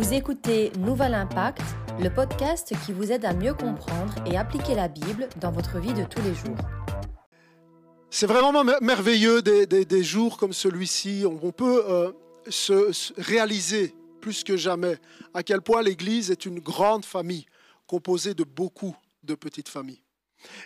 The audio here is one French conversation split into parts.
Vous écoutez Nouvel Impact, le podcast qui vous aide à mieux comprendre et appliquer la Bible dans votre vie de tous les jours. C'est vraiment merveilleux des, jours comme celui-ci. On peut euh, se réaliser plus que jamais à quel point l'Église est une grande famille composée de beaucoup de petites familles.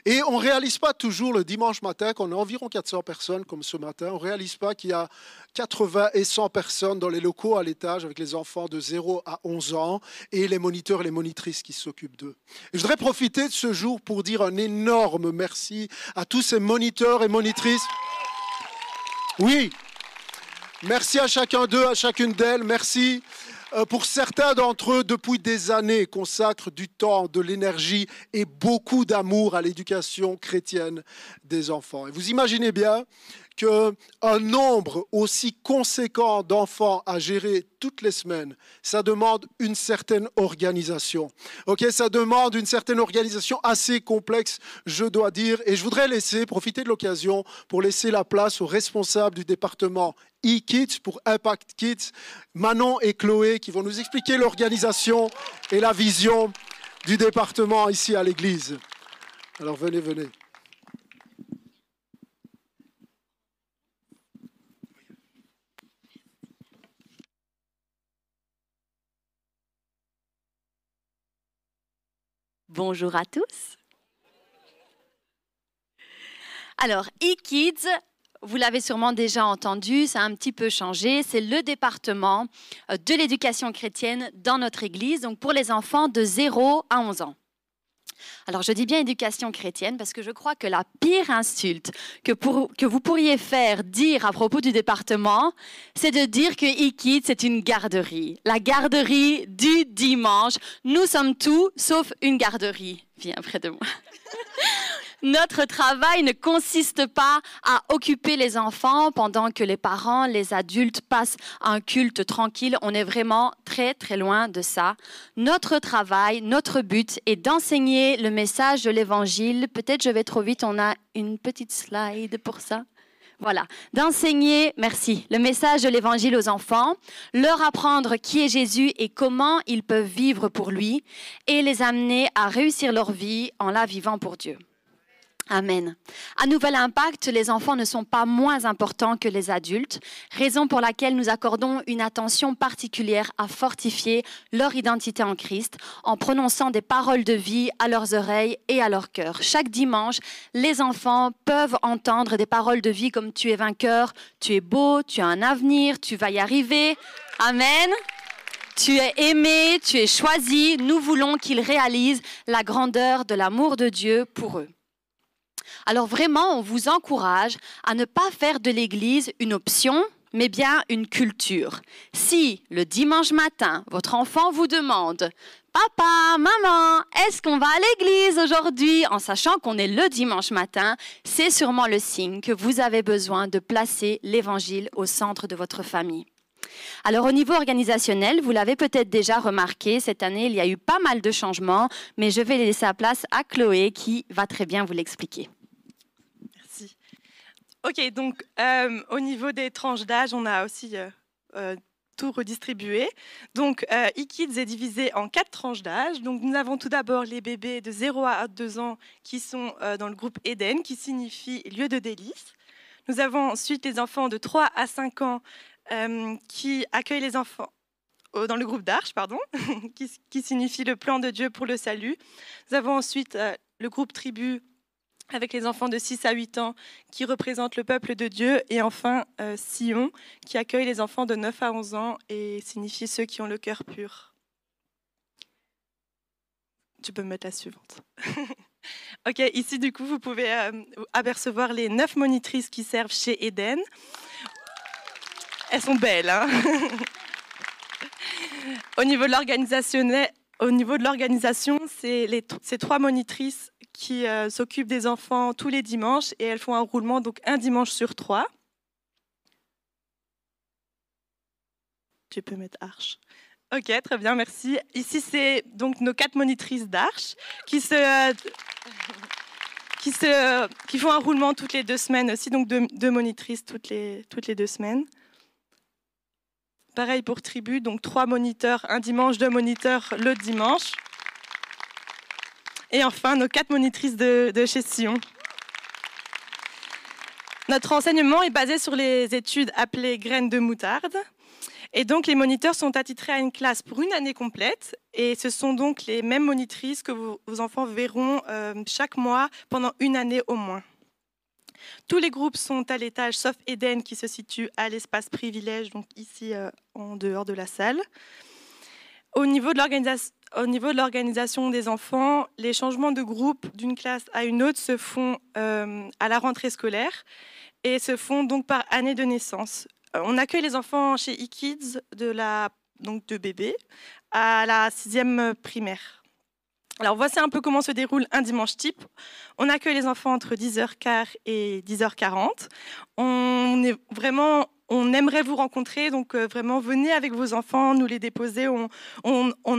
Et on ne réalise pas toujours le dimanche matin qu'on a environ 400 personnes comme ce matin. On ne réalise pas qu'il y a 80 et 100 personnes dans les locaux à l'étage avec les enfants de 0 à 11 ans et les moniteurs et les monitrices qui s'occupent d'eux. je voudrais profiter de ce jour pour dire un énorme merci à tous ces moniteurs et monitrices. Oui, merci à chacun d'eux, à chacune d'elles. Merci pour certains d'entre eux, depuis des années, consacrent du temps, de l'énergie et beaucoup d'amour à l'éducation chrétienne des enfants. Et vous imaginez bien qu'un nombre aussi conséquent d'enfants à gérer toutes les semaines, ça demande une certaine organisation. Ok, ça demande une certaine organisation assez complexe, je dois dire. Et je voudrais laisser profiter de l'occasion pour laisser la place aux responsables du département e-Kids pour Impact Kids, Manon et Chloé, qui vont nous expliquer l'organisation et la vision du département ici à l'église. Alors venez, venez. Bonjour à tous. Alors, e-Kids, vous l'avez sûrement déjà entendu, ça a un petit peu changé. C'est le département euh, de l'éducation chrétienne dans notre Église, donc pour les enfants de 0 à 11 ans. Alors je dis bien éducation chrétienne parce que je crois que la pire insulte que, vous pourriez faire dire à propos du département, c'est de dire que e c'est une garderie. La garderie du dimanche. Nous sommes tout sauf une garderie. Viens près de moi. Notre travail ne consiste pas à occuper les enfants pendant que les parents, les adultes passent un culte tranquille. On est vraiment très très loin de ça. Notre travail, notre but est d'enseigner le message de l'Évangile. Peut-être je vais trop vite, on a une petite slide pour ça. Voilà, d'enseigner, merci, le message de l'Évangile aux enfants, leur apprendre qui est Jésus et comment ils peuvent vivre pour lui, et les amener à réussir leur vie en la vivant pour Dieu. Amen. À Nouvel Impact, les enfants ne sont pas moins importants que les adultes, raison pour laquelle nous accordons une attention particulière à fortifier leur identité en Christ en prononçant des paroles de vie à leurs oreilles et à leur cœur. Chaque dimanche, les enfants peuvent entendre des paroles de vie comme tu es vainqueur, tu es beau, tu as un avenir, tu vas y arriver. Amen. Tu es aimé, tu es choisi. Nous voulons qu'ils réalisent la grandeur de l'amour de Dieu pour eux. Alors vraiment, on vous encourage à ne pas faire de l'Église une option, mais bien une culture. Si le dimanche matin, votre enfant vous demande Papa, maman, est-ce qu'on va à l'église aujourd'hui? En sachant qu'on est le dimanche matin, c'est sûrement le signe que vous avez besoin de placer l'évangile au centre de votre famille. Alors au niveau organisationnel, vous l'avez peut-être déjà remarqué, cette année, il y a eu pas mal de changements, mais je vais laisser la place à Chloé qui va très bien vous l'expliquer. Ok, donc euh, au niveau des tranches d'âge, on a aussi euh, euh, tout redistribué. Donc e-Kids est divisé en quatre tranches d'âge. Donc nous avons tout d'abord les bébés de 0 à 2 ans qui sont dans le groupe Eden, qui signifie lieu de délice. Nous avons ensuite les enfants de 3 à 5 ans qui accueillent les enfants dans le groupe d'Arche, pardon, qui, qui, signifie le plan de Dieu pour le salut. Nous avons ensuite le groupe Tribu avec les enfants de 6 à 8 ans qui représentent le peuple de Dieu, et enfin euh, Sion qui accueille les enfants de 9 à 11 ans et signifie ceux qui ont le cœur pur. Tu peux me mettre la suivante. ok, ici du coup vous pouvez euh, apercevoir les neuf monitrices qui servent chez Eden. Elles sont belles. Hein Au niveau de l'organisation, au niveau de l'organisation, c'est ces trois monitrices qui euh, s'occupent des enfants tous les dimanches et elles font un roulement donc un dimanche sur trois. Tu peux mettre arche. Ok, très bien, merci. Ici, c'est donc nos quatre monitrices d'arche qui se, qui se, qui font un roulement toutes les deux semaines aussi, donc deux, deux monitrices toutes les, toutes les deux semaines. Pareil pour tribu, donc trois moniteurs un dimanche, deux moniteurs le dimanche. Et enfin, nos quatre monitrices de, de chez Sion. Notre enseignement est basé sur les études appelées graines de moutarde. Et donc, les moniteurs sont attitrés à une classe pour une année complète. Et ce sont donc les mêmes monitrices que vos, enfants verront euh, chaque mois pendant une année au moins. Tous les groupes sont à l'étage, sauf Eden qui se situe à l'espace privilège, donc ici euh, en dehors de la salle. Au niveau de l'organisation des enfants, les changements de groupe d'une classe à une autre se font euh, à la rentrée scolaire et se font donc par année de naissance. Euh, on accueille les enfants chez e-Kids de, la, de bébé à la sixième primaire. Alors voici un peu comment se déroule un dimanche type. On accueille les enfants entre 10h15 et 10h40. On est vraiment on aimerait vous rencontrer, donc euh, vraiment venez avec vos enfants, nous les déposer. On,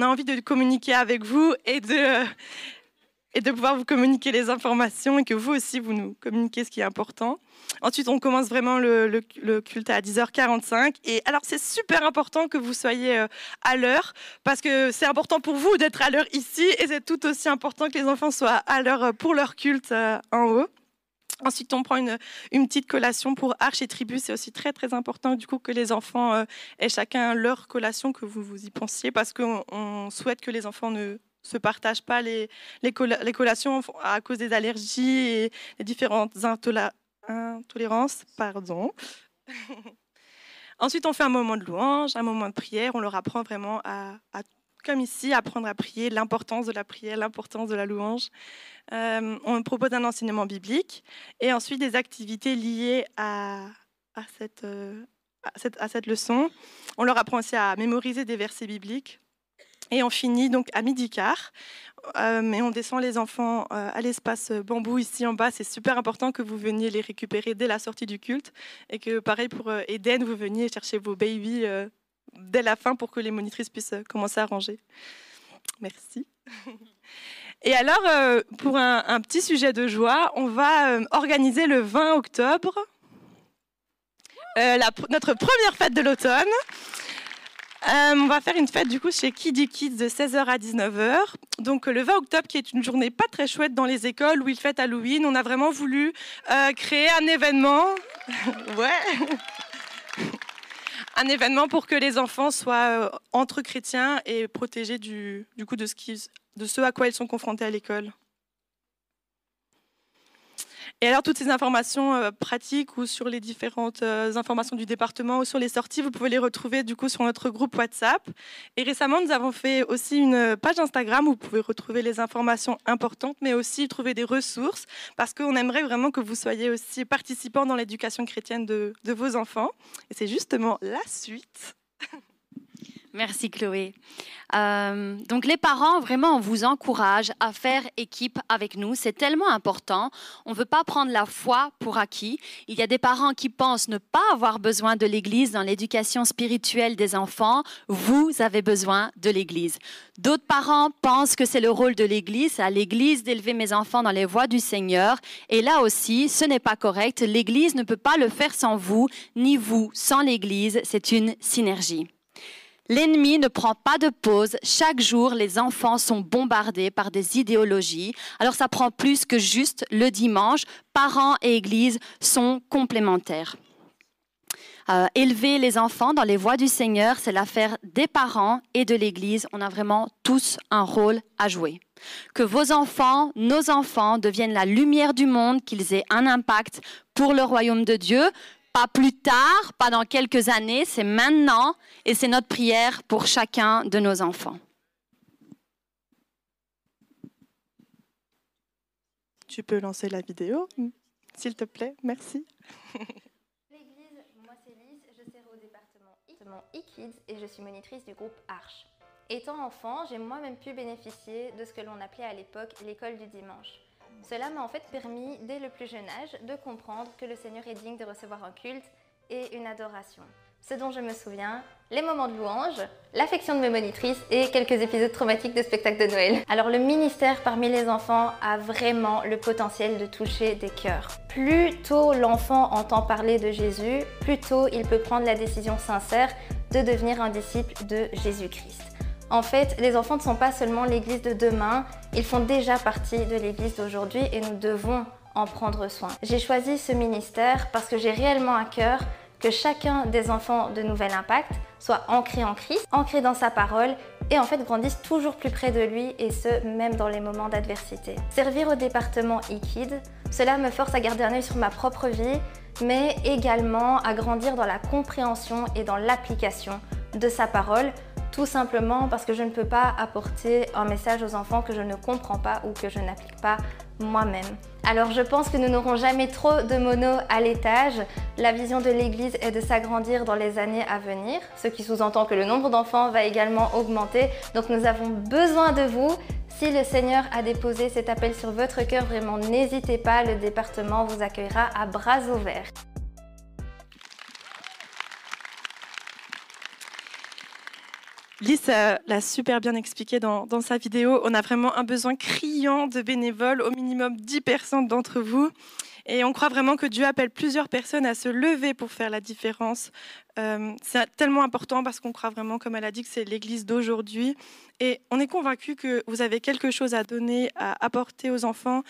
a envie de communiquer avec vous et de, pouvoir vous communiquer les informations et que vous aussi vous nous communiquez ce qui est important. Ensuite, on commence vraiment le, culte à 10h45. Et alors, c'est super important que vous soyez euh, à l'heure parce que c'est important pour vous d'être à l'heure ici et c'est tout aussi important que les enfants soient à l'heure pour leur culte euh, en haut. Ensuite, on prend une, petite collation pour Arche et Tribu. C'est aussi très, très important du coup que les enfants aient chacun leur collation, que vous vous y pensiez, parce qu'on souhaite que les enfants ne se partagent pas les, collations à cause des allergies et les différentes intolérances. Pardon. Ensuite, on fait un moment de louange, un moment de prière. On leur apprend vraiment à, comme ici, apprendre à prier, l'importance de la prière, l'importance de la louange. Euh, on propose un enseignement biblique et ensuite des activités liées à, à, cette, euh, à, cette, à cette leçon. On leur apprend aussi à mémoriser des versets bibliques. Et on finit donc à midi quart. Euh, mais on descend les enfants à l'espace bambou ici en bas. C'est super important que vous veniez les récupérer dès la sortie du culte et que pareil pour Eden, vous veniez chercher vos babies dès la fin pour que les monitrices puissent commencer à ranger. Merci. Et alors, pour un, petit sujet de joie, on va organiser le 20 octobre notre première fête de l'automne. Euh, on va faire une fête du coup chez Kiddy Kids de 16h à 19h. Donc le 20 octobre qui est une journée pas très chouette dans les écoles où ils fêtent Halloween. On a vraiment voulu euh, créer un événement. ouais. Un événement pour que les enfants soient euh, entre chrétiens et protégés du, coup de ce, de ce à quoi ils sont confrontés à l'école. Et alors, toutes ces informations euh, pratiques ou sur les différentes euh, informations du département ou sur les sorties, vous pouvez les retrouver du coup sur notre groupe WhatsApp. Et récemment, nous avons fait aussi une page Instagram où vous pouvez retrouver les informations importantes, mais aussi trouver des ressources, parce qu'on aimerait vraiment que vous soyez aussi participants dans l'éducation chrétienne de, de vos enfants. Et c'est justement la suite. Merci Chloé. Euh, donc les parents, vraiment, on vous encourage à faire équipe avec nous. C'est tellement important. On ne veut pas prendre la foi pour acquis. Il y a des parents qui pensent ne pas avoir besoin de l'Église dans l'éducation spirituelle des enfants. Vous avez besoin de l'Église. D'autres parents pensent que c'est le rôle de l'Église, à l'Église d'élever mes enfants dans les voies du Seigneur. Et là aussi, ce n'est pas correct. L'Église ne peut pas le faire sans vous, ni vous sans l'Église. C'est une synergie. L'ennemi ne prend pas de pause. Chaque jour, les enfants sont bombardés par des idéologies. Alors ça prend plus que juste le dimanche. Parents et Église sont complémentaires. Euh, élever les enfants dans les voies du Seigneur, c'est l'affaire des parents et de l'Église. On a vraiment tous un rôle à jouer. Que vos enfants, nos enfants, deviennent la lumière du monde, qu'ils aient un impact pour le royaume de Dieu, pas plus tard, pas dans quelques années, c'est maintenant et c'est notre prière pour chacun de nos enfants. Tu peux lancer la vidéo, s'il te plaît, merci. L'église, moi c'est Lise, je sers au département e-kids et je suis monitrice du groupe Arche. Étant enfant, j'ai moi-même pu bénéficier de ce que l'on appelait à l'époque l'école du dimanche. Cela m'a en fait permis, dès le plus jeune âge, de comprendre que le Seigneur est digne de recevoir un culte et une adoration. ce dont je me souviens, les moments de louange, l'affection de mes monitrices et quelques épisodes traumatiques de spectacles de Noël. Alors le ministère parmi les enfants a vraiment le potentiel de toucher des cœurs. Plus tôt l'enfant entend parler de Jésus, plus tôt il peut prendre la décision sincère de devenir un disciple de Jésus-Christ. En fait, les enfants ne sont pas seulement l'Église de demain, ils font déjà partie de l'Église d'aujourd'hui et nous devons en prendre soin. J'ai choisi ce ministère parce que j'ai réellement à cœur que chacun des enfants de Nouvel Impact soit ancré en Christ, ancré dans sa parole et en fait grandisse toujours plus près de lui et ce, même dans les moments d'adversité. Servir au département e-Kid, cela me force à garder un œil sur ma propre vie, mais également à grandir dans la compréhension et dans l'application de sa parole, tout simplement parce que je ne peux pas apporter un message aux enfants que je ne comprends pas ou que je n'applique pas moi-même. Alors je pense que nous n'aurons jamais trop de mono à l'étage. La vision de l'Église est de s'agrandir dans les années à venir, ce qui sous-entend que le nombre d'enfants va également augmenter. Donc nous avons besoin de vous. Si le Seigneur a déposé cet appel sur votre cœur, vraiment n'hésitez pas, le département vous accueillera à bras ouverts. Lys l'a super bien expliqué dans, sa vidéo. On a vraiment un besoin criant de bénévoles, au minimum 10 personnes d'entre vous. Et on croit vraiment que Dieu appelle plusieurs personnes à se lever pour faire la différence. Euh, c'est tellement important parce qu'on croit vraiment, comme elle a dit, que c'est l'Église d'aujourd'hui. Et on est convaincu que vous avez quelque chose à donner, à apporter aux enfants.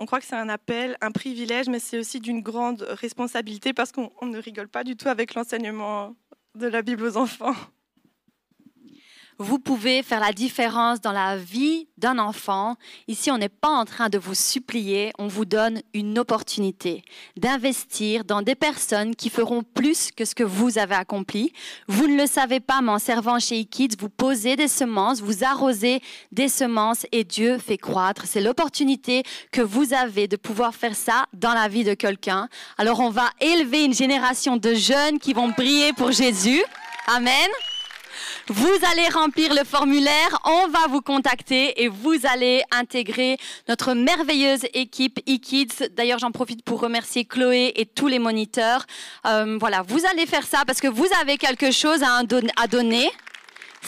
On croit que c'est un appel, un privilège, mais c'est aussi d'une grande responsabilité parce qu'on ne rigole pas du tout avec l'enseignement de la Bible aux enfants vous pouvez faire la différence dans la vie d'un enfant. Ici, on n'est pas en train de vous supplier, on vous donne une opportunité d'investir dans des personnes qui feront plus que ce que vous avez accompli. Vous ne le savez pas, mais en servant chez eKids, vous posez des semences, vous arrosez des semences et Dieu fait croître. C'est l'opportunité que vous avez de pouvoir faire ça dans la vie de quelqu'un. Alors, on va élever une génération de jeunes qui vont briller pour Jésus. Amen. Vous allez remplir le formulaire, on va vous contacter et vous allez intégrer notre merveilleuse équipe eKids. D'ailleurs, j'en profite pour remercier Chloé et tous les moniteurs. Euh, voilà, vous allez faire ça parce que vous avez quelque chose à, à donner.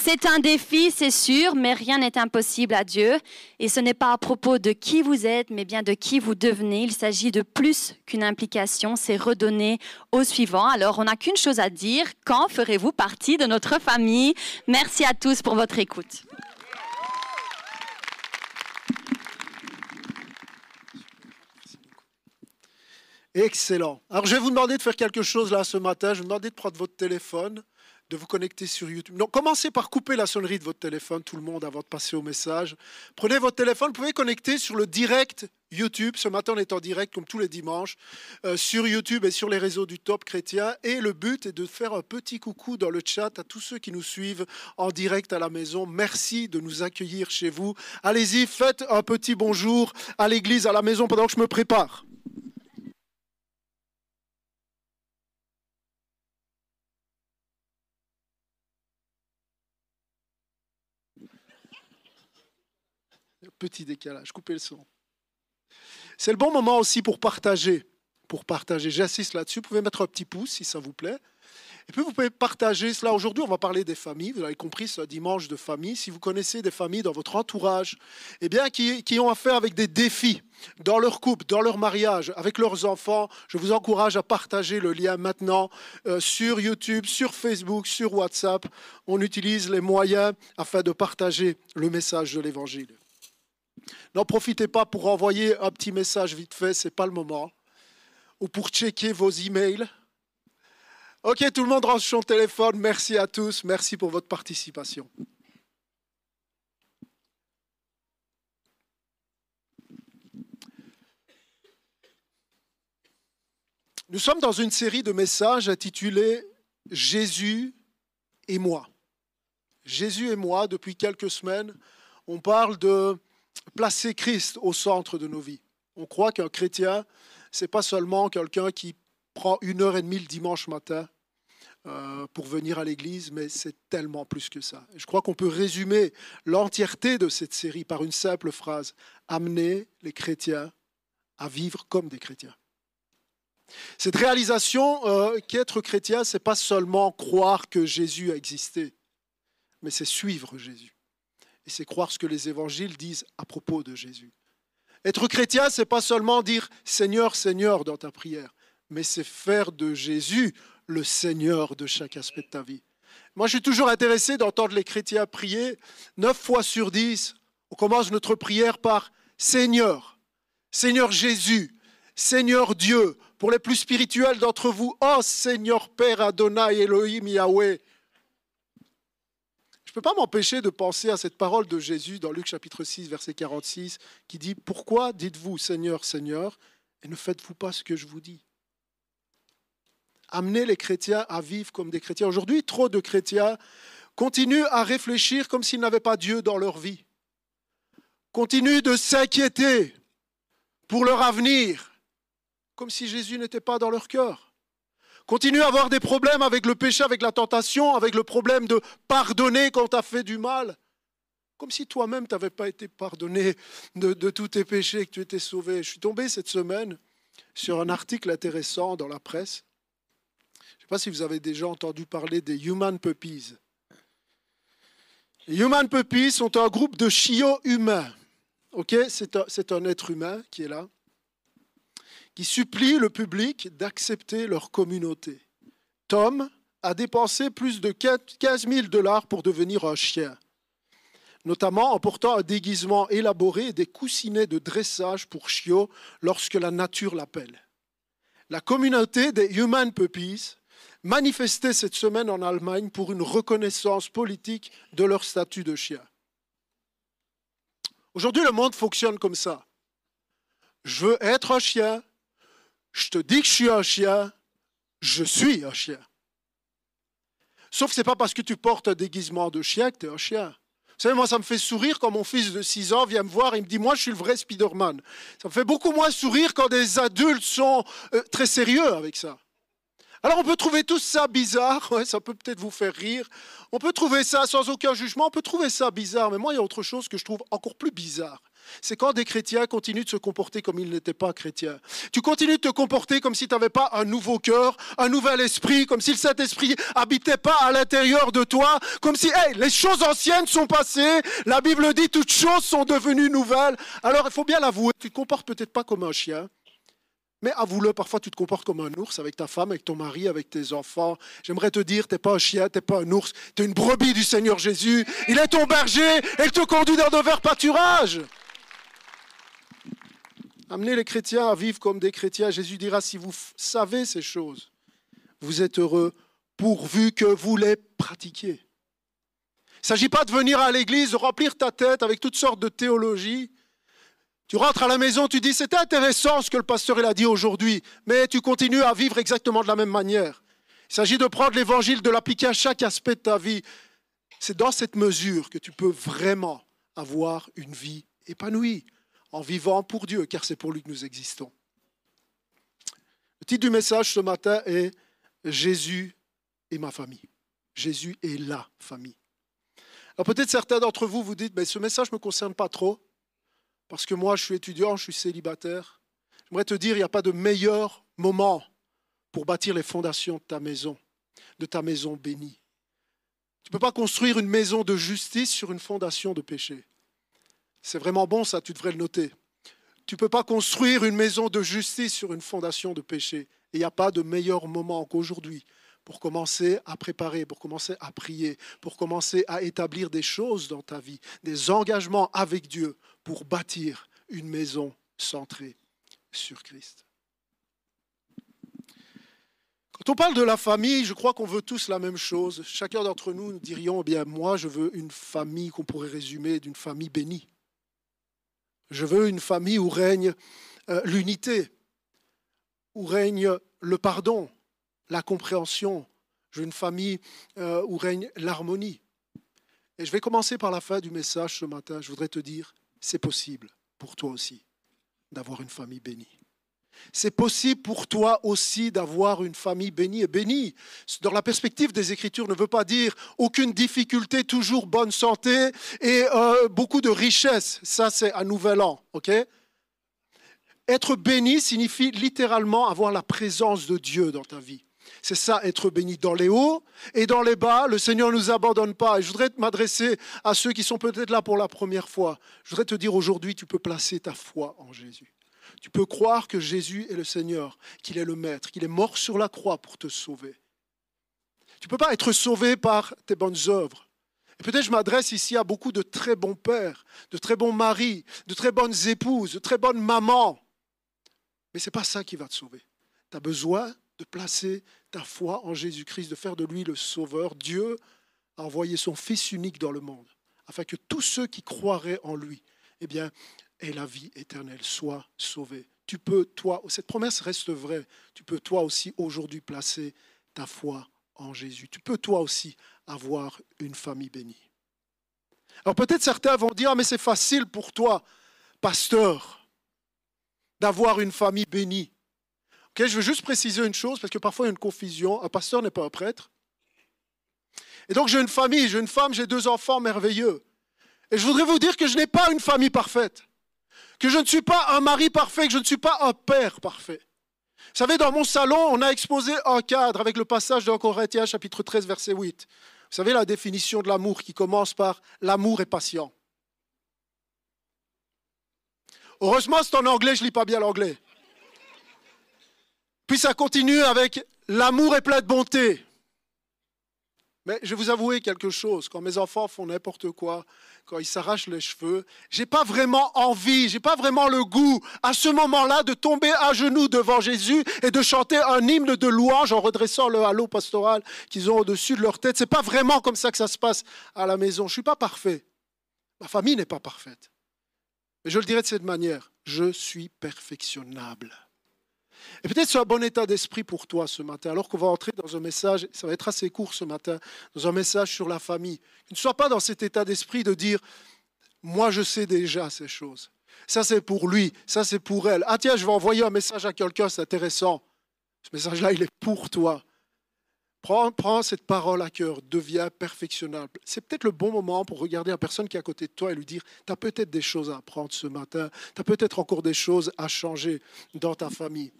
C'est un défi, c'est sûr, mais rien n'est impossible à Dieu. Et ce n'est pas à propos de qui vous êtes, mais bien de qui vous devenez. Il s'agit de plus qu'une implication, c'est redonner au suivant. Alors, on n'a qu'une chose à dire, quand ferez-vous partie de notre famille? Merci à tous pour votre écoute. Excellent. Alors, je vais vous demander de faire quelque chose là ce matin. Je vais vous demander de prendre votre téléphone de vous connecter sur YouTube. Donc, commencez par couper la sonnerie de votre téléphone, tout le monde, avant de passer au message. Prenez votre téléphone, vous pouvez connecter sur le direct YouTube. Ce matin, on est en direct, comme tous les dimanches, euh, sur YouTube et sur les réseaux du Top Chrétien. Et le but est de faire un petit coucou dans le chat à tous ceux qui nous suivent en direct à la maison. Merci de nous accueillir chez vous. Allez-y, faites un petit bonjour à l'église, à la maison, pendant que je me prépare. Petit décalage, coupez le son. C'est le bon moment aussi pour partager. Pour partager, j'insiste là-dessus. Vous pouvez mettre un petit pouce si ça vous plaît. Et puis vous pouvez partager cela. Aujourd'hui, on va parler des familles. Vous avez compris, c'est un dimanche de famille. Si vous connaissez des familles dans votre entourage, eh bien, qui, qui ont affaire avec des défis dans leur couple, dans leur mariage, avec leurs enfants, je vous encourage à partager le lien maintenant euh, sur YouTube, sur Facebook, sur WhatsApp. On utilise les moyens afin de partager le message de l'Évangile. N'en profitez pas pour envoyer un petit message vite fait, ce n'est pas le moment. Ou pour checker vos emails. Ok, tout le monde range son téléphone. Merci à tous. Merci pour votre participation. Nous sommes dans une série de messages intitulés Jésus et moi. Jésus et moi, depuis quelques semaines, on parle de placer Christ au centre de nos vies. On croit qu'un chrétien, c'est pas seulement quelqu'un qui prend une heure et demie le dimanche matin euh, pour venir à l'église, mais c'est tellement plus que ça. Je crois qu'on peut résumer l'entièreté de cette série par une simple phrase amener les chrétiens à vivre comme des chrétiens. Cette réalisation euh, qu'être chrétien, c'est pas seulement croire que Jésus a existé, mais c'est suivre Jésus. C'est croire ce que les évangiles disent à propos de Jésus. Être chrétien, c'est pas seulement dire Seigneur, Seigneur dans ta prière, mais c'est faire de Jésus le Seigneur de chaque aspect de ta vie. Moi, je suis toujours intéressé d'entendre les chrétiens prier. Neuf fois sur dix, on commence notre prière par Seigneur, Seigneur Jésus, Seigneur Dieu. Pour les plus spirituels d'entre vous, oh Seigneur Père Adonai Elohim Yahweh. Je ne peux pas m'empêcher de penser à cette parole de Jésus dans Luc chapitre 6, verset 46, qui dit, Pourquoi dites-vous Seigneur, Seigneur, et ne faites-vous pas ce que je vous dis? Amenez les chrétiens à vivre comme des chrétiens. Aujourd'hui, trop de chrétiens continuent à réfléchir comme s'ils n'avaient pas Dieu dans leur vie. Continuent de s'inquiéter pour leur avenir comme si Jésus n'était pas dans leur cœur. Continue à avoir des problèmes avec le péché, avec la tentation, avec le problème de pardonner quand tu as fait du mal. Comme si toi-même tu n'avais pas été pardonné de, tous tes péchés, que tu étais sauvé. Je suis tombé cette semaine sur un article intéressant dans la presse. Je ne sais pas si vous avez déjà entendu parler des Human Puppies. Les Human Puppies sont un groupe de chiots humains. Ok, c'est un être humain qui est là qui supplie le public d'accepter leur communauté. Tom a dépensé plus de 15 000 dollars pour devenir un chien, notamment en portant un déguisement élaboré et des coussinets de dressage pour chiots lorsque la nature l'appelle. La communauté des Human Puppies manifestait cette semaine en Allemagne pour une reconnaissance politique de leur statut de chien. Aujourd'hui, le monde fonctionne comme ça. Je veux être un chien, je te dis que je suis un chien, je suis un chien. Sauf que ce n'est pas parce que tu portes un déguisement de chien que tu es un chien. Vous savez, moi, ça me fait sourire quand mon fils de 6 ans vient me voir et me dit Moi, je suis le vrai Spider-Man. Ça me fait beaucoup moins sourire quand des adultes sont euh, très sérieux avec ça. Alors, on peut trouver tout ça bizarre, ça peut peut-être vous faire rire. On peut trouver ça sans aucun jugement, on peut trouver ça bizarre. Mais moi, il y a autre chose que je trouve encore plus bizarre c'est quand des chrétiens continuent de se comporter comme ils n'étaient pas chrétiens. Tu continues de te comporter comme si tu n'avais pas un nouveau cœur, un nouvel esprit, comme si le Saint-Esprit habitait pas à l'intérieur de toi, comme si les choses anciennes sont passées, la Bible dit toutes choses sont devenues nouvelles. Alors il faut bien l'avouer, tu te comportes peut-être pas comme un chien, mais avoue-le, parfois tu te comportes comme un ours avec ta femme, avec ton mari, avec tes enfants. J'aimerais te dire, tu n'es pas un chien, tu n'es pas un ours, tu es une brebis du Seigneur Jésus. Il est ton berger et il te conduit dans de verts pâturages. Amenez les chrétiens à vivre comme des chrétiens. Jésus dira, si vous savez ces choses, vous êtes heureux pourvu que vous les pratiquiez. Il ne s'agit pas de venir à l'église, de remplir ta tête avec toutes sortes de théologies. Tu rentres à la maison, tu dis, c'est intéressant ce que le pasteur a dit aujourd'hui, mais tu continues à vivre exactement de la même manière. Il s'agit de prendre l'évangile, de l'appliquer à chaque aspect de ta vie. C'est dans cette mesure que tu peux vraiment avoir une vie épanouie en vivant pour Dieu, car c'est pour lui que nous existons. Le titre du message ce matin est Jésus et ma famille. Jésus est la famille. Alors peut-être certains d'entre vous vous dites, mais ce message ne me concerne pas trop, parce que moi je suis étudiant, je suis célibataire. J'aimerais te dire, il n'y a pas de meilleur moment pour bâtir les fondations de ta maison, de ta maison bénie. Tu ne peux pas construire une maison de justice sur une fondation de péché. C'est vraiment bon ça, tu devrais le noter. Tu ne peux pas construire une maison de justice sur une fondation de péché. Il n'y a pas de meilleur moment qu'aujourd'hui pour commencer à préparer, pour commencer à prier, pour commencer à établir des choses dans ta vie, des engagements avec Dieu pour bâtir une maison centrée sur Christ. Quand on parle de la famille, je crois qu'on veut tous la même chose. Chacun d'entre nous, nous dirions, eh bien moi, je veux une famille qu'on pourrait résumer d'une famille bénie. Je veux une famille où règne euh, l'unité, où règne le pardon, la compréhension. Je veux une famille euh, où règne l'harmonie. Et je vais commencer par la fin du message ce matin. Je voudrais te dire, c'est possible pour toi aussi d'avoir une famille bénie. C'est possible pour toi aussi d'avoir une famille bénie et bénie. Dans la perspective des Écritures, ne veut pas dire aucune difficulté, toujours bonne santé et euh, beaucoup de richesse. Ça, c'est un nouvel an, ok? Être béni signifie littéralement avoir la présence de Dieu dans ta vie. C'est ça, être béni dans les hauts et dans les bas. Le Seigneur ne nous abandonne pas. Et je voudrais m'adresser à ceux qui sont peut-être là pour la première fois. Je voudrais te dire aujourd'hui, tu peux placer ta foi en Jésus. Tu peux croire que Jésus est le Seigneur, qu'il est le Maître, qu'il est mort sur la croix pour te sauver. Tu ne peux pas être sauvé par tes bonnes œuvres. Et peut-être je m'adresse ici à beaucoup de très bons pères, de très bons maris, de très bonnes épouses, de très bonnes mamans. Mais ce n'est pas ça qui va te sauver. Tu as besoin de placer ta foi en Jésus-Christ, de faire de lui le Sauveur. Dieu a envoyé son Fils unique dans le monde, afin que tous ceux qui croiraient en lui, eh bien, aient la vie éternelle, soient sauvés. Tu peux, toi, cette promesse reste vraie, tu peux toi aussi aujourd'hui placer ta foi en Jésus. Tu peux toi aussi avoir une famille bénie. Alors peut-être certains vont dire, ah, mais c'est facile pour toi, pasteur, d'avoir une famille bénie je veux juste préciser une chose, parce que parfois il y a une confusion. Un pasteur n'est pas un prêtre. Et donc j'ai une famille, j'ai une femme, j'ai deux enfants merveilleux. Et je voudrais vous dire que je n'ai pas une famille parfaite, que je ne suis pas un mari parfait, que je ne suis pas un père parfait. Vous savez, dans mon salon, on a exposé un cadre avec le passage de Corinthiens chapitre 13, verset 8. Vous savez la définition de l'amour qui commence par l'amour est patient. Heureusement, c'est en anglais, je ne lis pas bien l'anglais. Puis ça continue avec l'amour est plein de bonté. Mais je vais vous avouer quelque chose, quand mes enfants font n'importe quoi, quand ils s'arrachent les cheveux, j'ai pas vraiment envie, j'ai pas vraiment le goût à ce moment-là de tomber à genoux devant Jésus et de chanter un hymne de louange en redressant le halo pastoral qu'ils ont au-dessus de leur tête. C'est pas vraiment comme ça que ça se passe à la maison. Je suis pas parfait. Ma famille n'est pas parfaite. Mais je le dirais de cette manière, je suis perfectionnable. Et peut-être c'est un bon état d'esprit pour toi ce matin, alors qu'on va entrer dans un message, ça va être assez court ce matin, dans un message sur la famille. Ne sois pas dans cet état d'esprit de dire, moi je sais déjà ces choses. Ça c'est pour lui, ça c'est pour elle. Ah tiens, je vais envoyer un message à quelqu'un, c'est intéressant. Ce message-là, il est pour toi. Prends, cette parole à cœur, deviens perfectionnable. C'est peut-être le bon moment pour regarder la personne qui est à côté de toi et lui dire, tu as peut-être des choses à apprendre ce matin, tu as peut-être encore des choses à changer dans ta famille.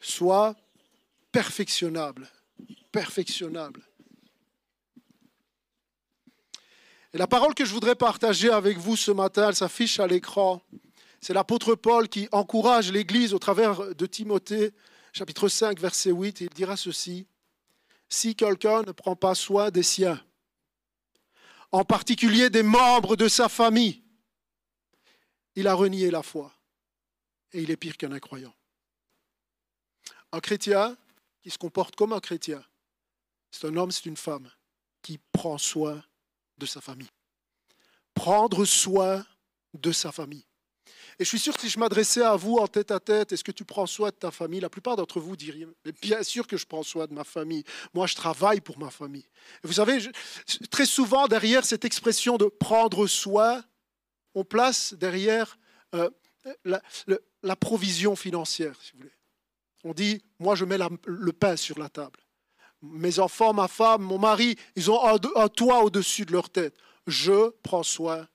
Sois perfectionnable, perfectionnable. Et la parole que je voudrais partager avec vous ce matin, elle s'affiche à l'écran. C'est l'apôtre Paul qui encourage l'Église au travers de Timothée, chapitre 5, verset 8, et il dira ceci si quelqu'un ne prend pas soin des siens, en particulier des membres de sa famille, il a renié la foi et il est pire qu'un incroyant. Un chrétien qui se comporte comme un chrétien, c'est un homme, c'est une femme qui prend soin de sa famille. Prendre soin de sa famille. Et je suis sûr que si je m'adressais à vous en tête à tête, est-ce que tu prends soin de ta famille? La plupart d'entre vous diriez, bien sûr que je prends soin de ma famille. Moi, je travaille pour ma famille. vous savez, très souvent, derrière cette expression de prendre soin, on place derrière euh, la, provision financière, si vous voulez. On dit, moi, je mets le pain sur la table. Mes enfants, ma femme, mon mari, ils ont un toit au-dessus de leur tête. Je prends soin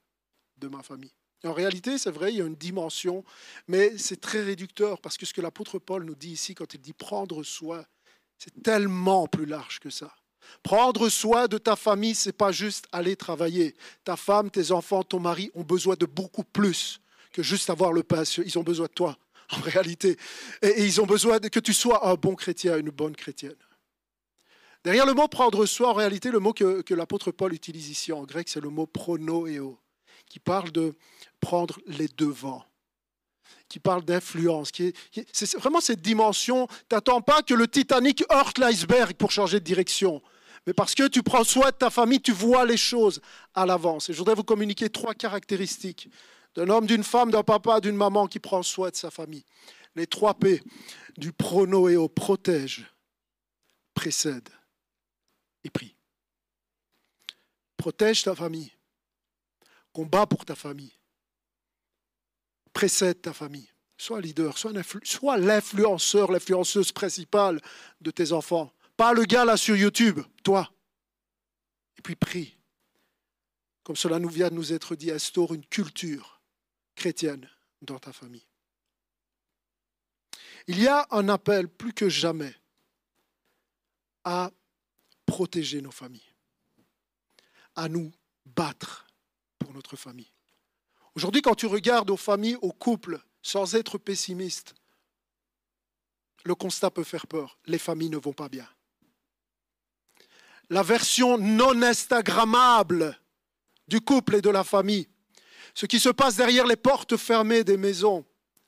de ma famille. En réalité, c'est vrai, il y a une dimension, mais c'est très réducteur parce que ce que l'apôtre Paul nous dit ici, quand il dit prendre soin, c'est tellement plus large que ça. Prendre soin de ta famille, c'est pas juste aller travailler. Ta femme, tes enfants, ton mari ont besoin de beaucoup plus que juste avoir le pain. Ils ont besoin de toi, en réalité. Et, ils ont besoin que tu sois un bon chrétien, une bonne chrétienne. Derrière le mot prendre soin, en réalité, le mot que, l'apôtre Paul utilise ici en grec, c'est le mot pronoéo qui parle de prendre les devants, qui parle d'influence. Qui c'est vraiment cette dimension. T'attends pas que le Titanic heurte l'iceberg pour changer de direction. Mais parce que tu prends soin de ta famille, tu vois les choses à l'avance. Et je voudrais vous communiquer trois caractéristiques d'un homme, d'une femme, d'un papa, d'une maman qui prend soin de sa famille. Les trois P du pronoéo, protège, précède et prie. Protège ta famille combat pour ta famille. Précède ta famille. Sois leader, sois l'influenceur, l'influenceuse principale de tes enfants. Pas le gars là sur YouTube, toi. Et puis prie. Comme cela nous vient de nous être dit, instaure une culture chrétienne dans ta famille. Il y a un appel plus que jamais à protéger nos familles, à nous battre notre famille. Aujourd'hui, quand tu regardes aux familles, aux couples, sans être pessimiste, le constat peut faire peur. Les familles ne vont pas bien. La version non Instagrammable du couple et de la famille, ce qui se passe derrière les portes fermées des maisons,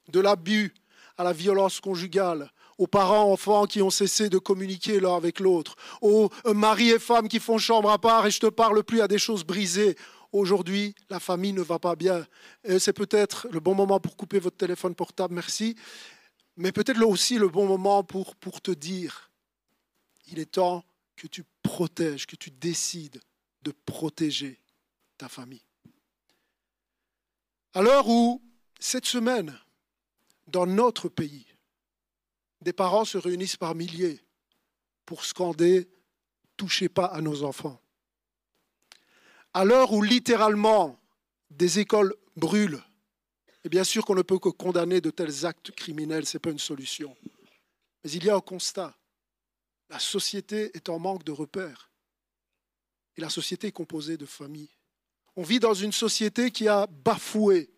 de l'abus à la violence conjugale, aux parents, enfants qui ont cessé de communiquer l'un avec l'autre, aux maris et femmes qui font chambre à part et je te parle plus à des choses brisées. Aujourd'hui, la famille ne va pas bien. C'est peut-être le bon moment pour couper votre téléphone portable, merci, mais peut-être aussi le bon moment pour, pour te dire, il est temps que tu protèges, que tu décides de protéger ta famille. À l'heure où, cette semaine, dans notre pays, des parents se réunissent par milliers pour scander Touchez pas à nos enfants. À l'heure où littéralement des écoles brûlent, et bien sûr qu'on ne peut que condamner de tels actes criminels, ce n'est pas une solution. Mais il y a un constat. La société est en manque de repères. Et la société est composée de familles. On vit dans une société qui a bafoué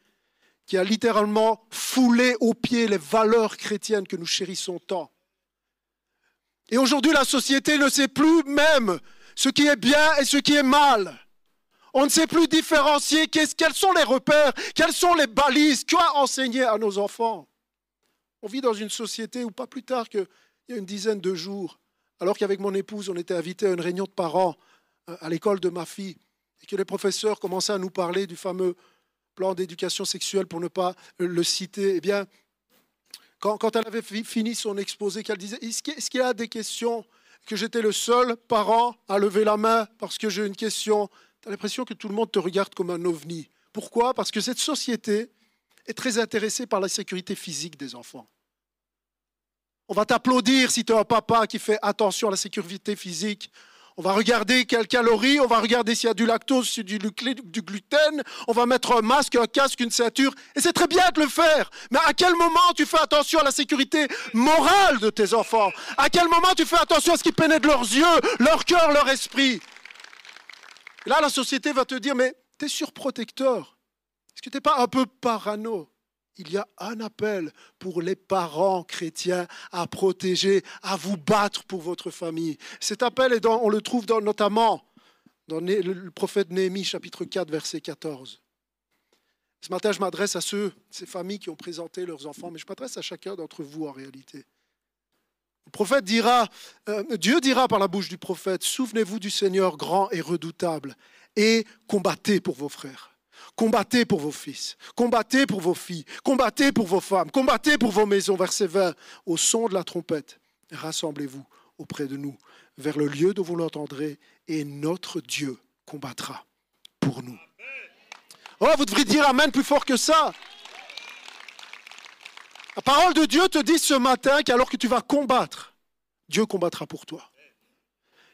qui a littéralement foulé aux pieds les valeurs chrétiennes que nous chérissons tant. Et aujourd'hui, la société ne sait plus même ce qui est bien et ce qui est mal. On ne sait plus différencier quels sont les repères, quelles sont les balises, quoi enseigner à nos enfants. On vit dans une société où pas plus tard qu'il y a une dizaine de jours, alors qu'avec mon épouse, on était invité à une réunion de parents euh, à l'école de ma fille, et que les professeurs commençaient à nous parler du fameux plan d'éducation sexuelle pour ne pas le citer, eh bien, quand, quand elle avait fini son exposé, qu'elle disait, est-ce qu'il y a des questions que j'étais le seul parent à lever la main parce que j'ai une question Tu as l'impression que tout le monde te regarde comme un ovni. Pourquoi? Parce que cette société est très intéressée par la sécurité physique des enfants. On va t'applaudir si tu as un papa qui fait attention à la sécurité physique. On va regarder quelles calories, on va regarder s'il y a du lactose, du gluten, on va mettre un masque, un casque, une ceinture. Et c'est très bien de le faire. Mais à quel moment tu fais attention à la sécurité morale de tes enfants? À quel moment tu fais attention à ce qui pénètre leurs yeux, leur cœur, leur esprit? Là, la société va te dire, mais tu es surprotecteur. Est-ce que tu n'es pas un peu parano? Il y a un appel pour les parents chrétiens à protéger, à vous battre pour votre famille. Cet appel, on le trouve notamment dans le prophète Néhémie, chapitre 4, verset 14. Ce matin, je m'adresse à ceux, ces familles qui ont présenté leurs enfants, mais je m'adresse à chacun d'entre vous en réalité. Euh, Dieu dira par la bouche du prophète, souvenez-vous du Seigneur grand et redoutable, et combattez pour vos frères. Combattez pour vos fils, combattez pour vos filles, combattez pour vos femmes, combattez pour vos maisons. Verset 20, au son de la trompette, rassemblez-vous auprès de nous, vers le lieu d'où vous l'entendrez, et notre Dieu combattra pour nous. Oh, vous devriez dire Amen plus fort que ça. La parole de Dieu te dit ce matin qu'alors que tu vas combattre, Dieu combattra pour toi.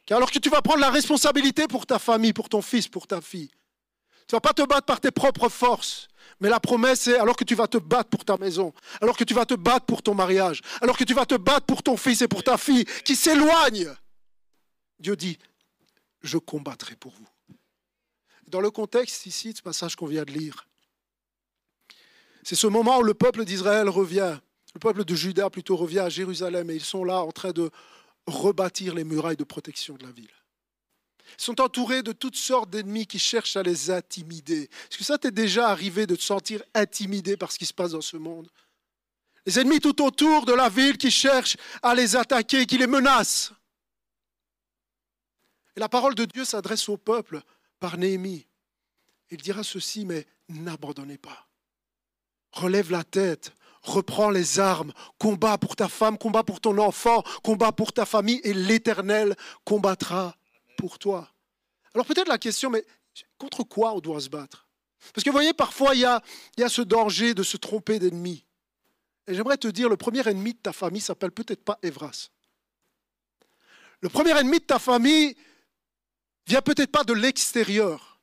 Qu'alors que tu vas prendre la responsabilité pour ta famille, pour ton fils, pour ta fille, tu ne vas pas te battre par tes propres forces. Mais la promesse est, alors que tu vas te battre pour ta maison, alors que tu vas te battre pour ton mariage, alors que tu vas te battre pour ton fils et pour ta fille qui s'éloignent, Dieu dit, je combattrai pour vous. Dans le contexte ici de ce passage qu'on vient de lire, c'est ce moment où le peuple d'Israël revient, le peuple de Juda plutôt revient à Jérusalem et ils sont là en train de rebâtir les murailles de protection de la ville. Ils sont entourés de toutes sortes d'ennemis qui cherchent à les intimider. Est-ce que ça t'est déjà arrivé de te sentir intimidé par ce qui se passe dans ce monde? Les ennemis tout autour de la ville qui cherchent à les attaquer, qui les menacent. Et la parole de Dieu s'adresse au peuple par Néhémie. Il dira ceci, mais n'abandonnez pas. Relève la tête, reprends les armes, combat pour ta femme, combat pour ton enfant, combat pour ta famille, et l'Éternel combattra pour toi. Alors peut-être la question, mais contre quoi on doit se battre? Parce que vous voyez, parfois, il y a, ce danger de se tromper d'ennemi. Et j'aimerais te dire, le premier ennemi de ta famille s'appelle peut-être pas Evras. Le premier ennemi de ta famille vient peut-être pas de l'extérieur.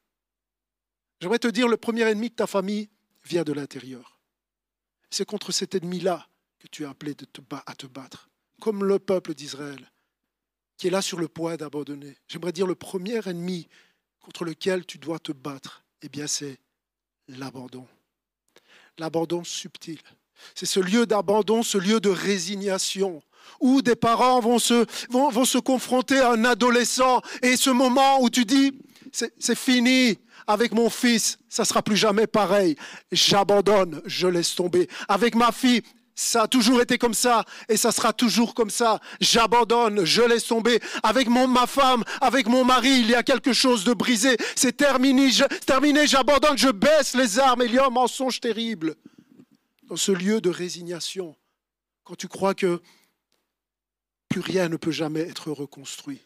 J'aimerais te dire, le premier ennemi de ta famille vient de l'intérieur. C'est contre cet ennemi-là que tu es appelé à te battre, comme le peuple d'Israël, qui est là sur le point d'abandonner. J'aimerais dire le premier ennemi contre lequel tu dois te battre, eh bien c'est l'abandon. L'abandon subtil. C'est ce lieu d'abandon, ce lieu de résignation, où des parents vont se confronter à un adolescent, et ce moment où tu dis, c'est fini, avec mon fils, ça sera plus jamais pareil. J'abandonne, je laisse tomber. Avec ma fille, ça a toujours été comme ça et ça sera toujours comme ça. J'abandonne, je laisse tomber. Avec ma femme, avec mon mari, il y a quelque chose de brisé. C'est terminé, terminé, j'abandonne, je baisse les armes. Il y a un mensonge terrible dans ce lieu de résignation. Quand tu crois que plus rien ne peut jamais être reconstruit.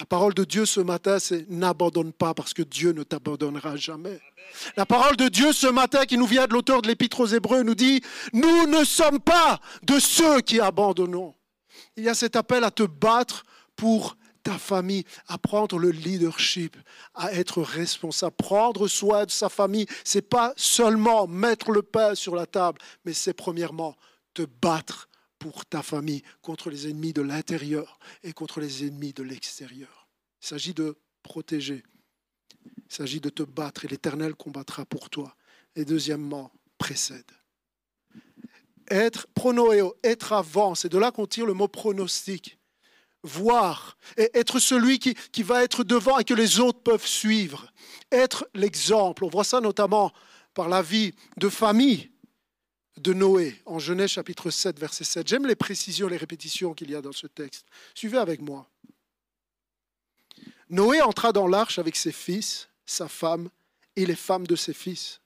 La parole de Dieu ce matin, c'est n'abandonne pas parce que Dieu ne t'abandonnera jamais. La parole de Dieu ce matin qui nous vient de l'auteur de l'Épître aux Hébreux nous dit, nous ne sommes pas de ceux qui abandonnons. Il y a cet appel à te battre pour ta famille, à prendre le leadership, à être responsable, prendre soin de sa famille. C'est pas seulement mettre le pain sur la table, mais c'est premièrement te battre pour ta famille contre les ennemis de l'intérieur et contre les ennemis de l'extérieur. Il s'agit de protéger. Il s'agit de te battre et l'Éternel combattra pour toi. Et deuxièmement, précède. Être pronoéo, être avant, c'est de là qu'on tire le mot pronostic. Voir et être celui qui, qui va être devant et que les autres peuvent suivre. Être l'exemple. On voit ça notamment par la vie de famille de Noé en Genèse chapitre 7, verset 7. J'aime les précisions, les répétitions qu'il y a dans ce texte. Suivez avec moi. Noé entra dans l'arche avec ses fils, sa femme et les femmes de ses fils.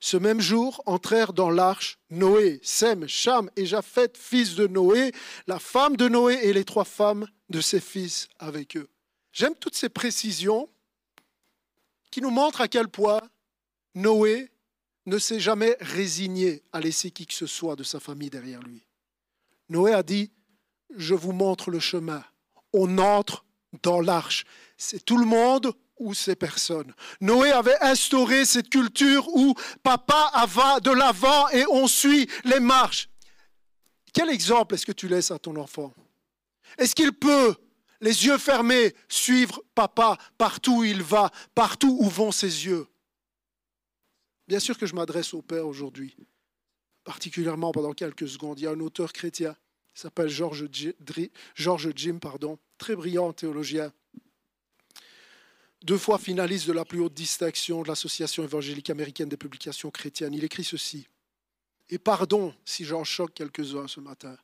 Ce même jour entrèrent dans l'arche Noé, Sem, Cham et Japheth, fils de Noé, la femme de Noé et les trois femmes de ses fils avec eux. J'aime toutes ces précisions qui nous montrent à quel point Noé ne s'est jamais résigné à laisser qui que ce soit de sa famille derrière lui. Noé a dit, je vous montre le chemin. On entre dans l'arche. C'est tout le monde ou c'est personne. Noé avait instauré cette culture où papa va de l'avant et on suit les marches. Quel exemple est-ce que tu laisses à ton enfant? Est-ce qu'il peut, les yeux fermés, suivre papa partout où il va, partout où vont ses yeux? Bien sûr que je m'adresse au Père aujourd'hui, particulièrement pendant quelques secondes. Il y a un auteur chrétien, il s'appelle George, Jim, pardon, très brillant théologien, deux fois finaliste de la plus haute distinction de l'Association évangélique américaine des publications chrétiennes. Il écrit ceci. Et pardon si j'en choque quelques-uns ce matin,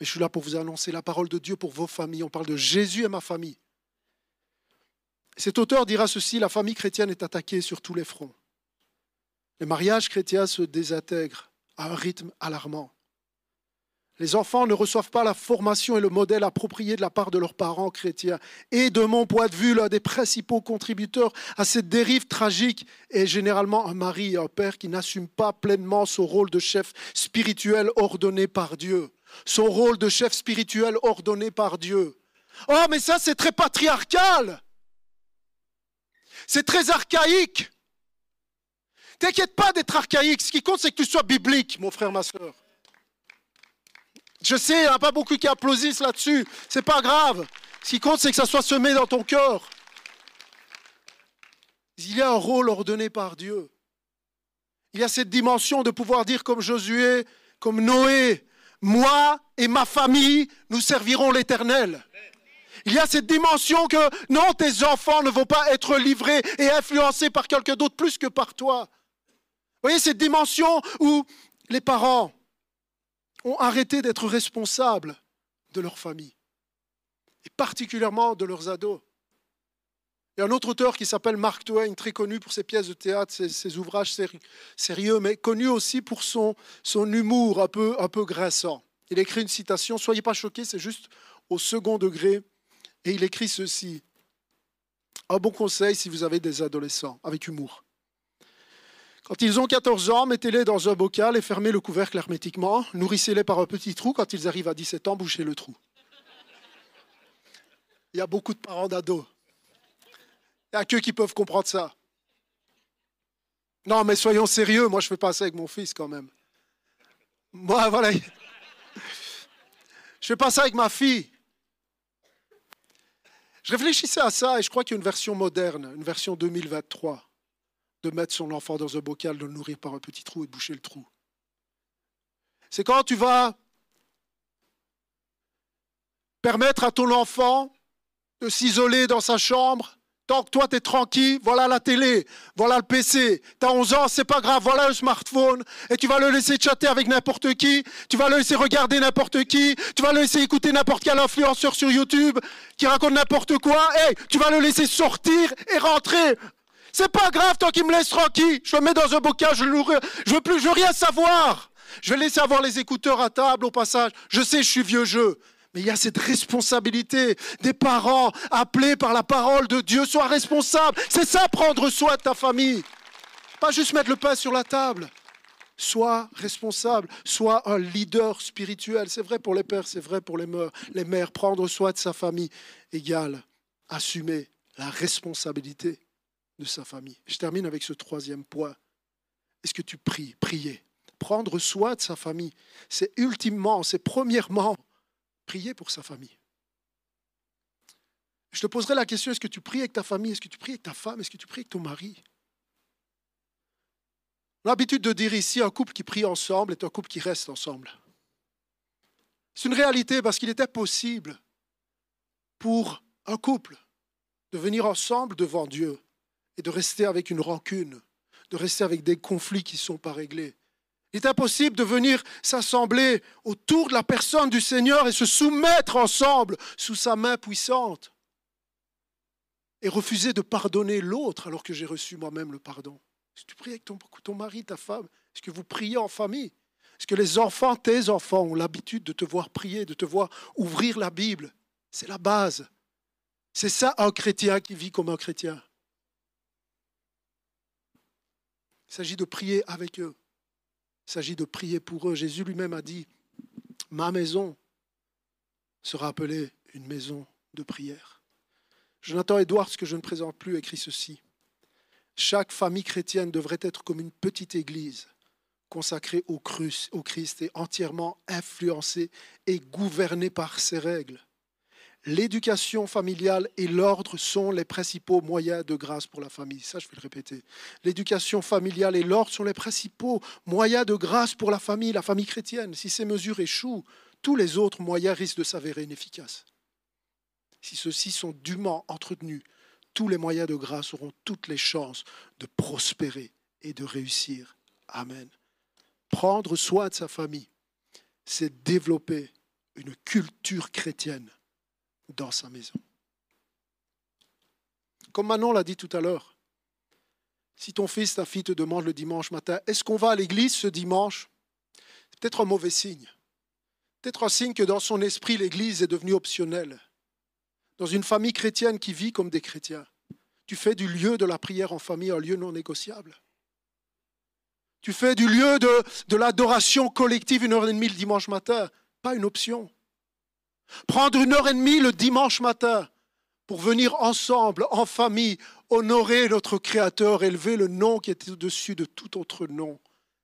mais je suis là pour vous annoncer la parole de Dieu pour vos familles. On parle de Jésus et ma famille. Cet auteur dira ceci, la famille chrétienne est attaquée sur tous les fronts. Les mariages chrétiens se désintègrent à un rythme alarmant. Les enfants ne reçoivent pas la formation et le modèle approprié de la part de leurs parents chrétiens. Et de mon point de vue, l'un des principaux contributeurs à cette dérive tragique est généralement un mari et un père qui n'assument pas pleinement son rôle de chef spirituel ordonné par Dieu. Son rôle de chef spirituel ordonné par Dieu. Oh, mais ça, c'est très patriarcal. C'est très archaïque. T'inquiète pas d'être archaïque. Ce qui compte, c'est que tu sois biblique, mon frère, ma soeur. Je sais, il n'y a pas beaucoup qui applaudissent là-dessus. C'est pas grave. Ce qui compte, c'est que ça soit semé dans ton cœur. Il y a un rôle ordonné par Dieu. Il y a cette dimension de pouvoir dire comme Josué, comme Noé, moi et ma famille, nous servirons l'Éternel. Il y a cette dimension que non, tes enfants ne vont pas être livrés et influencés par quelqu'un d'autre plus que par toi. Voyez cette dimension où les parents ont arrêté d'être responsables de leur famille, et particulièrement de leurs ados. Il y a un autre auteur qui s'appelle Mark Twain, très connu pour ses pièces de théâtre, ses, ouvrages sérieux, mais connu aussi pour son, son humour un peu, un peu grinçant. Il écrit une citation, soyez pas choqués, c'est juste au second degré, et il écrit ceci. Un bon conseil si vous avez des adolescents, avec humour. Quand ils ont 14 ans, mettez-les dans un bocal et fermez le couvercle hermétiquement. Nourrissez-les par un petit trou. Quand ils arrivent à 17 ans, bouchez le trou. Il y a beaucoup de parents d'ados. Il n'y a que qui peuvent comprendre ça. Non, mais soyons sérieux. Moi, je fais pas ça avec mon fils quand même. Moi, voilà. Je fais pas ça avec ma fille. Je réfléchissais à ça et je crois qu'il y a une version moderne, une version 2023, de mettre son enfant dans un bocal, de le nourrir par un petit trou et de boucher le trou. C'est quand tu vas permettre à ton enfant de s'isoler dans sa chambre Tant que toi, tu es tranquille, voilà la télé, voilà le PC. Tu as 11 ans, c'est pas grave, voilà le smartphone. Et tu vas le laisser chatter avec n'importe qui, tu vas le laisser regarder n'importe qui, tu vas le laisser écouter n'importe quel influenceur sur YouTube qui raconte n'importe quoi. Hey, tu vas le laisser sortir et rentrer. C'est pas grave tant qu'il me laisse tranquille. Je le mets dans un bocal, je Je veux plus, je veux rien savoir. Je vais laisser avoir les écouteurs à table au passage. Je sais, je suis vieux jeu. Mais il y a cette responsabilité des parents appelés par la parole de Dieu. Sois responsable. C'est ça, prendre soin de ta famille. Pas juste mettre le pain sur la table. Sois responsable, sois un leader spirituel. C'est vrai pour les pères, c'est vrai pour les mères. Les mères, prendre soin de sa famille égale assumer la responsabilité de sa famille. Je termine avec ce troisième point. Est-ce que tu pries Prier? Prendre soin de sa famille, c'est ultimement, c'est premièrement prier pour sa famille. Je te poserai la question, est-ce que tu pries avec ta famille? Est-ce que tu pries avec ta femme? Est-ce que tu pries avec ton mari? L'habitude de dire ici, un couple qui prie ensemble est un couple qui reste ensemble. C'est une réalité parce qu'il était possible pour un couple de venir ensemble devant Dieu et de rester avec une rancune, de rester avec des conflits qui ne sont pas réglés, il est impossible de venir s'assembler autour de la personne du Seigneur et se soumettre ensemble sous sa main puissante et refuser de pardonner l'autre alors que j'ai reçu moi-même le pardon. Est-ce que tu pries avec ton, ton mari, ta femme Est-ce que vous priez en famille? Est-ce que les enfants, tes enfants, ont l'habitude de te voir prier, de te voir ouvrir la Bible? C'est la base. C'est ça un chrétien qui vit comme un chrétien. Il s'agit de prier avec eux. Il s'agit de prier pour eux. Jésus lui-même a dit, ma maison sera appelée une maison de prière. Jonathan Edwards, que je ne présente plus, écrit ceci. Chaque famille chrétienne devrait être comme une petite église consacrée au Christ et entièrement influencée et gouvernée par ses règles. L'éducation familiale et l'ordre sont les principaux moyens de grâce pour la famille. Ça, je vais le répéter. L'éducation familiale et l'ordre sont les principaux moyens de grâce pour la famille, la famille chrétienne. Si ces mesures échouent, tous les autres moyens risquent de s'avérer inefficaces. Si ceux-ci sont dûment entretenus, tous les moyens de grâce auront toutes les chances de prospérer et de réussir. Amen. Prendre soin de sa famille, c'est développer une culture chrétienne dans sa maison. Comme Manon l'a dit tout à l'heure, si ton fils, ta fille te demande le dimanche matin, est-ce qu'on va à l'église ce dimanche? C'est peut-être un mauvais signe. Peut-être un signe que dans son esprit, l'église est devenue optionnelle. Dans une famille chrétienne qui vit comme des chrétiens, tu fais du lieu de la prière en famille un lieu non négociable. Tu fais du lieu de, de l'adoration collective une heure et demie le dimanche matin, pas une option. Prendre une heure et demie le dimanche matin pour venir ensemble, en famille, honorer notre Créateur, élever le nom qui est au-dessus de tout autre nom.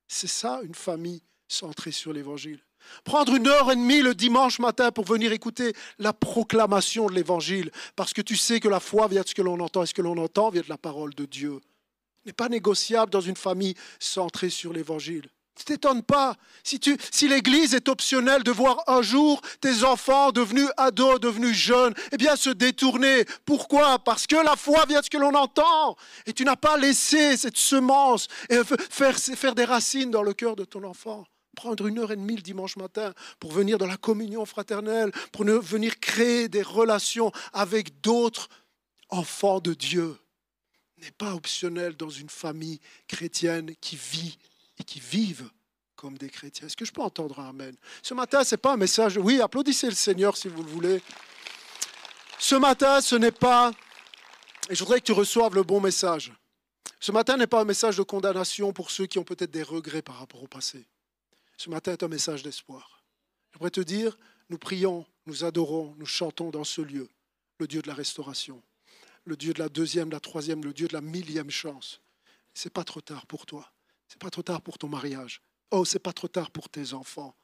C'est ça une famille centrée sur l'Évangile. Prendre une heure et demie le dimanche matin pour venir écouter la proclamation de l'Évangile, parce que tu sais que la foi vient de ce que l'on entend, et ce que l'on entend vient de la parole de Dieu. N'est pas négociable dans une famille centrée sur l'Évangile. Ne t'étonne pas. Si, si l'Église est optionnelle de voir un jour tes enfants devenus ados, devenus jeunes, eh bien se détourner. Pourquoi? Parce que la foi vient de ce que l'on entend. Et tu n'as pas laissé cette semence et faire, faire des racines dans le cœur de ton enfant. Prendre une heure et demie le dimanche matin pour venir dans la communion fraternelle, pour venir créer des relations avec d'autres enfants de Dieu n'est pas optionnel dans une famille chrétienne qui vit et qui vivent comme des chrétiens. Est-ce que je peux entendre un Amen? Ce matin, ce n'est pas un message. Oui, applaudissez le Seigneur si vous le voulez. Ce matin, ce n'est pas. Et je voudrais que tu reçoives le bon message. Ce matin n'est pas un message de condamnation pour ceux qui ont peut-être des regrets par rapport au passé. Ce matin est un message d'espoir. Je voudrais te dire, nous prions, nous adorons, nous chantons dans ce lieu le Dieu de la restauration, le Dieu de la deuxième, la troisième, le Dieu de la millième chance. Ce n'est pas trop tard pour toi. C'est pas trop tard pour ton mariage. Oh, c'est pas trop tard pour tes enfants.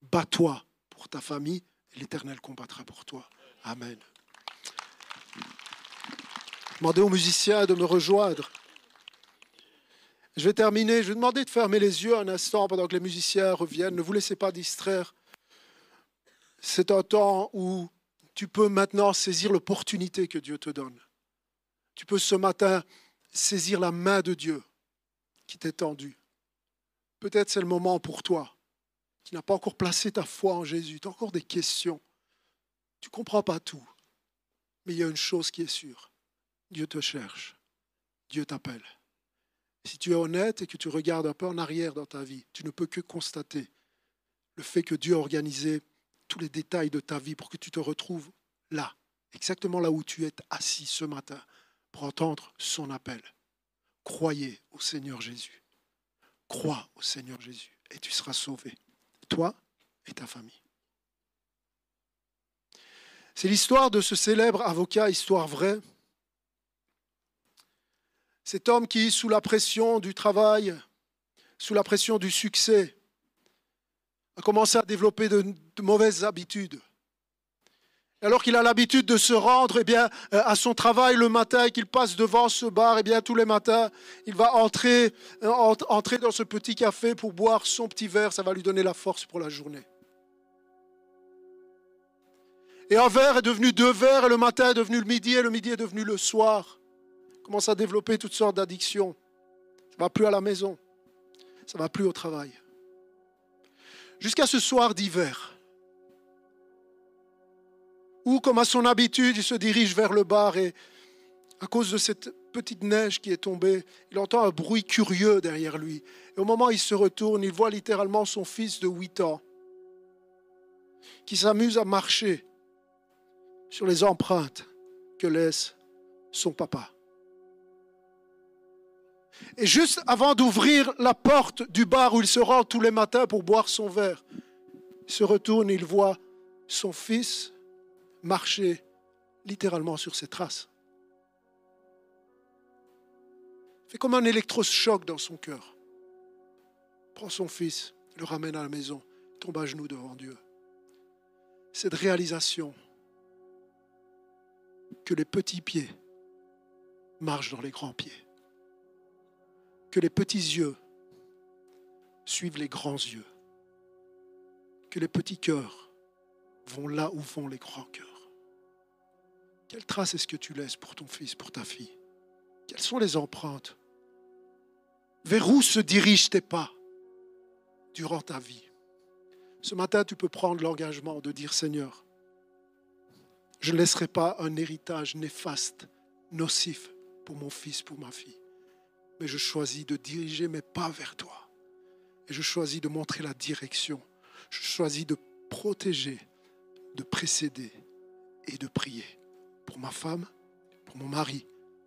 Bats-toi pour ta famille et l'Éternel combattra pour toi. Amen. Demandez aux musiciens de me rejoindre. Je vais terminer. Je vais demander de fermer les yeux un instant pendant que les musiciens reviennent. Ne vous laissez pas distraire. C'est un temps où tu peux maintenant saisir l'opportunité que Dieu te donne. Tu peux ce matin saisir la main de Dieu qui t'est tendue. Peut-être c'est le moment pour toi qui n'as pas encore placé ta foi en Jésus. Tu as encore des questions. Tu ne comprends pas tout. Mais il y a une chose qui est sûre. Dieu te cherche. Dieu t'appelle. Si tu es honnête et que tu regardes un peu en arrière dans ta vie, tu ne peux que constater le fait que Dieu a organisé tous les détails de ta vie pour que tu te retrouves là, exactement là où tu es assis ce matin, pour entendre son appel. Croyez au Seigneur Jésus. Crois au Seigneur Jésus et tu seras sauvé, toi et ta famille. C'est l'histoire de ce célèbre avocat, histoire vraie. Cet homme qui, sous la pression du travail, sous la pression du succès, a commencé à développer de, mauvaises habitudes. Alors qu'il a l'habitude de se rendre eh bien, euh, à son travail le matin et qu'il passe devant ce bar, eh bien, tous les matins, il va entrer, euh, entrer dans ce petit café pour boire son petit verre. Ça va lui donner la force pour la journée. Et un verre est devenu deux verres, et le matin est devenu le midi, et le midi est devenu le soir. Il commence à développer toutes sortes d'addictions. Ça ne va plus à la maison. Ça ne va plus au travail jusqu'à ce soir d'hiver, où, comme à son habitude, il se dirige vers le bar et, à cause de cette petite neige qui est tombée, il entend un bruit curieux derrière lui. Et au moment où il se retourne, il voit littéralement son fils de 8 ans qui s'amuse à marcher sur les empreintes que laisse son papa. Et juste avant d'ouvrir la porte du bar où il se rend tous les matins pour boire son verre, il se retourne et il voit son fils marcher littéralement sur ses traces. Fait comme un électrochoc dans son cœur. Prend son fils, le ramène à la maison, tombe à genoux devant Dieu. Cette réalisation que les petits pieds marchent dans les grands pieds que les petits yeux suivent les grands yeux, que les petits cœurs vont là où vont les grands cœurs. Quelle trace est-ce que tu laisses pour ton fils, pour ta fille? Quelles sont les empreintes? Vers où se dirigent tes pas durant ta vie? Ce matin, tu peux prendre l'engagement de dire Seigneur, je ne laisserai pas un héritage néfaste, nocif pour mon fils, pour ma fille. Mais je choisis de diriger mes pas vers toi. Et je choisis de montrer la direction. Je choisis de protéger, de précéder et de prier pour ma femme, pour mon mari,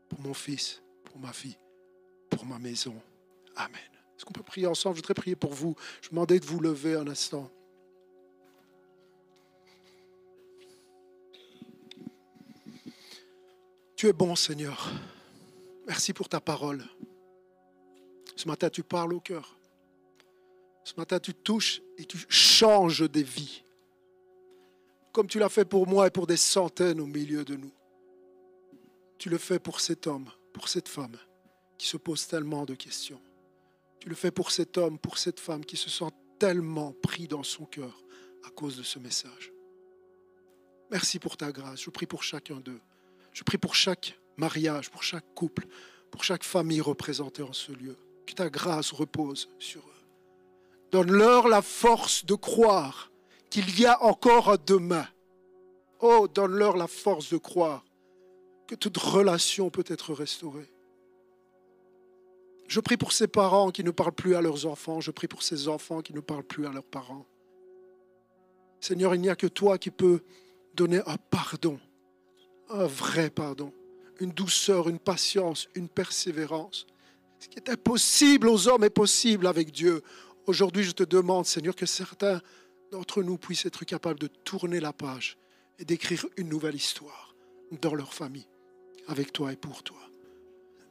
pour mon fils, pour ma fille, pour ma maison. Amen. Est-ce qu'on peut prier ensemble? Je voudrais prier pour vous. Je demandais de vous lever un instant. Tu es bon, Seigneur. Merci pour ta parole. Ce matin, tu parles au cœur. Ce matin, tu touches et tu changes des vies. Comme tu l'as fait pour moi et pour des centaines au milieu de nous. Tu le fais pour cet homme, pour cette femme qui se pose tellement de questions. Tu le fais pour cet homme, pour cette femme qui se sent tellement pris dans son cœur à cause de ce message. Merci pour ta grâce. Je prie pour chacun d'eux. Je prie pour chaque mariage, pour chaque couple, pour chaque famille représentée en ce lieu que ta grâce repose sur eux. Donne-leur la force de croire qu'il y a encore un demain. Oh, donne-leur la force de croire que toute relation peut être restaurée. Je prie pour ces parents qui ne parlent plus à leurs enfants. Je prie pour ces enfants qui ne parlent plus à leurs parents. Seigneur, il n'y a que toi qui peux donner un pardon, un vrai pardon, une douceur, une patience, une persévérance ce qui est impossible aux hommes est possible avec Dieu. Aujourd'hui, je te demande, Seigneur, que certains d'entre nous puissent être capables de tourner la page et d'écrire une nouvelle histoire dans leur famille, avec toi et pour toi.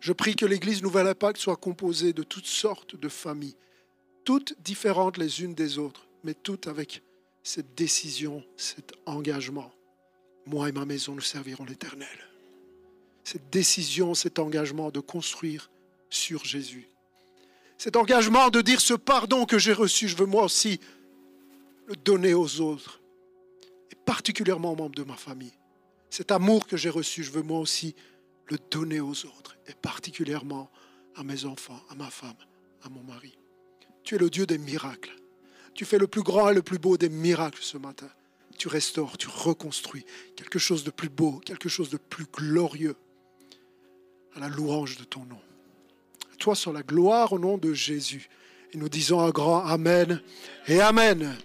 Je prie que l'Église Nouvelle Impact soit composée de toutes sortes de familles toutes différentes les unes des autres, mais toutes avec cette décision, cet engagement. Moi et ma maison, nous servirons l'Éternel. Cette décision, cet engagement de construire sur Jésus. Cet engagement de dire ce pardon que j'ai reçu, je veux moi aussi le donner aux autres, et particulièrement aux membres de ma famille. Cet amour que j'ai reçu, je veux moi aussi le donner aux autres, et particulièrement à mes enfants, à ma femme, à mon mari. Tu es le Dieu des miracles. Tu fais le plus grand et le plus beau des miracles ce matin. Tu restaures, tu reconstruis quelque chose de plus beau, quelque chose de plus glorieux à la louange de ton nom. toi sur la gloire au nom de Jésus. Et nous disons un grand Amen et Amen.